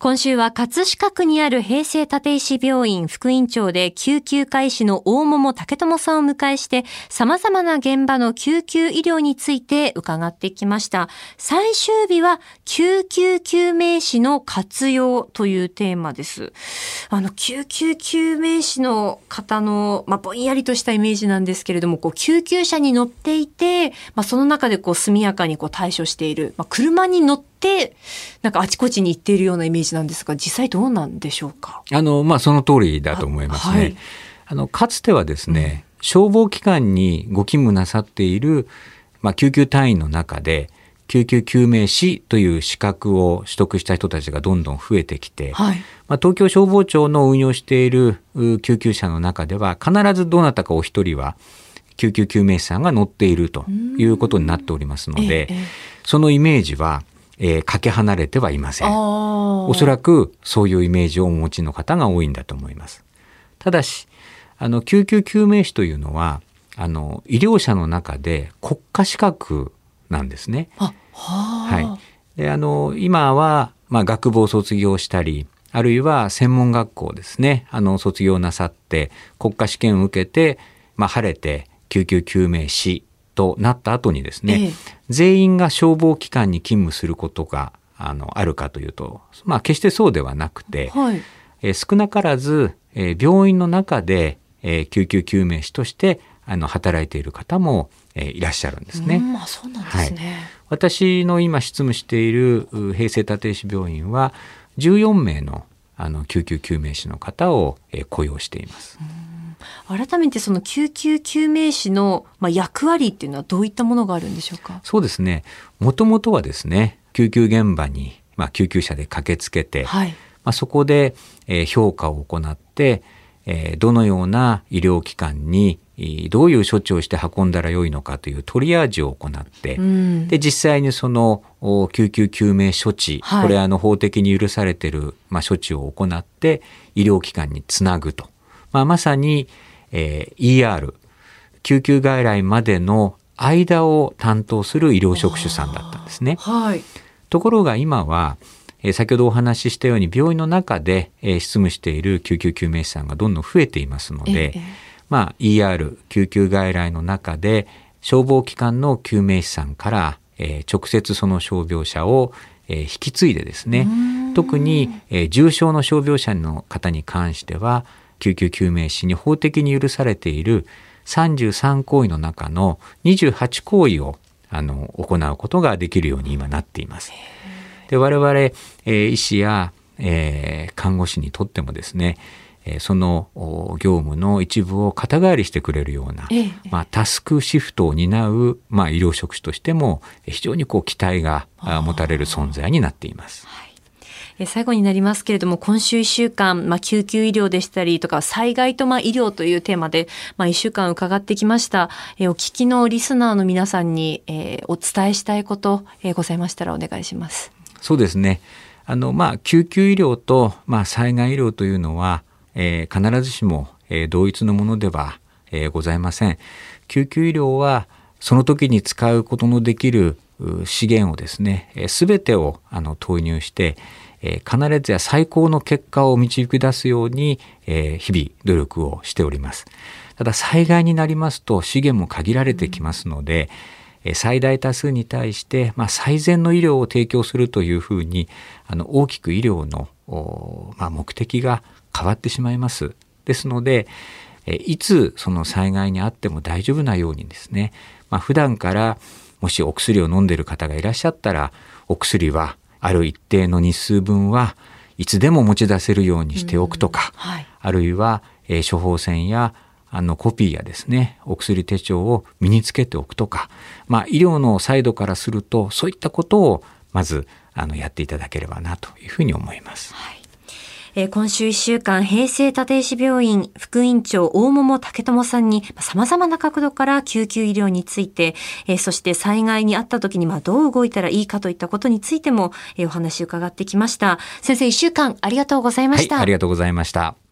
今週は葛飾区にある平成立石病院副院長で救急科医師の大桃武智さんを迎えして様々な現場の救急医療について伺ってきました。最終日は救急救命士の活用というテーマです。あの、救急救命士の方の、まあ、ぼんやりとしたイメージなんですけれども、こう、救急車に乗っていて、まあ、その中でこう、速やかにこう対処している、まあ、車に乗って、なんかあちこちに行っているようなイメージなんですが、実際どうなんでしょうか？あの、まあ、その通りだと思いますね。はい、あの、かつてはですね、うん、消防機関にご勤務なさっている、まあ、救急隊員の中で、救急救命士という資格を取得した人たちがどんどん増えてきて、はい、まあ、東京消防庁の運用している救急車の中では必ずどなたかお一人は救急救命士さんが乗っているということになっておりますので、ええ、そのイメージはえー、かけ離れてはいません。おそらくそういうイメージをお持ちの方が多いんだと思います。ただし、あの、救急救命士というのは、あの、医療者の中で国家資格なんですね。ははい。で、あの、今は、まあ、学部を卒業したり、あるいは専門学校ですね、あの、卒業なさって、国家試験を受けて、まあ、晴れて救急救命士となった後にですね、ええ、全員が消防機関に勤務することがあのあるかというと、まあ、決してそうではなくて、はい、え少なからず、え病院の中で、え救急救命士としてあの働いている方も、えいらっしゃるんですね。まあ、そうなんですね、はい、私の今執務している平成立石病院は14名のあの救急救命士の方を、え雇用しています。うん改めてその救急救命士の、まあ、役割っていうのはどういったものがあるんでしょうか？そうですね。もともとはですね、救急現場に、まあ、救急車で駆けつけて、はい、まあ、そこで、えー、評価を行って、えー、どのような医療機関にどういう処置をして運んだらよいのかというトリアージを行って、うん、で実際にその救急救命処置、はい、これあの法的に許されている、まあ、処置を行って医療機関につなぐと。まあ、まさに、えー、ER 救急外来までの間を担当する医療職種さんだったんですね。はい、ところが今は、えー、先ほどお話ししたように病院の中で、えー、執務している救急救命士さんがどんどん増えていますので、えー、まあ、ER 救急外来の中で消防機関の救命士さんから、えー、直接その傷病者を、えー、引き継いでですね特に、えー、重症の傷病者の方に関しては救急救命士に法的に許されている33行為の中の28行為をあの行うことができるように今なっています。で我々、えー、医師や、えー、看護師にとってもですねその業務の一部を肩代わりしてくれるような、まあ、タスクシフトを担う、まあ、医療職種としても非常にこう期待が持たれる存在になっています。はい最後になりますけれども、今週1週間、まあ、救急医療でしたりとか、災害とまあ医療というテーマで、まあ、1週間伺ってきました。えお聞きのリスナーの皆さんに、えー、お伝えしたいこと、えー、ございましたらお願いします。そうですね。あの、まあ、救急医療と、まあ、災害医療というのは、えー、必ずしも、えー、同一のものでは、えー、ございません。救急医療は、その時に使うことのできる資源をですね、す、べ、てをあの投入して、えー、必ずや最高の結果を導き出すように、えー、日々努力をしております。ただ災害になりますと資源も限られてきますので、うん、最大多数に対して、まあ、最善の医療を提供するというふうにあの大きく医療の、まあ、目的が変わってしまいます。ですので、いつその災害にあっても大丈夫なようにですね、まあ、普段からもしお薬を飲んでいる方がいらっしゃったらお薬はある一定の日数分はいつでも持ち出せるようにしておくとか、はい、あるいは、えー、処方箋やあのコピーやですねお薬手帳を身につけておくとか、まあ、医療のサイドからするとそういったことをまずあのやっていただければなというふうに思います。はいえー、今週1週間、平成立石病院副院長大桃武智さんに様々な角度から救急医療について、えー、そして災害にあった時にまあどう動いたらいいかといったことについても、えー、お話伺ってきました。先生1週間ありがとうございました、はい、ありがとうございました。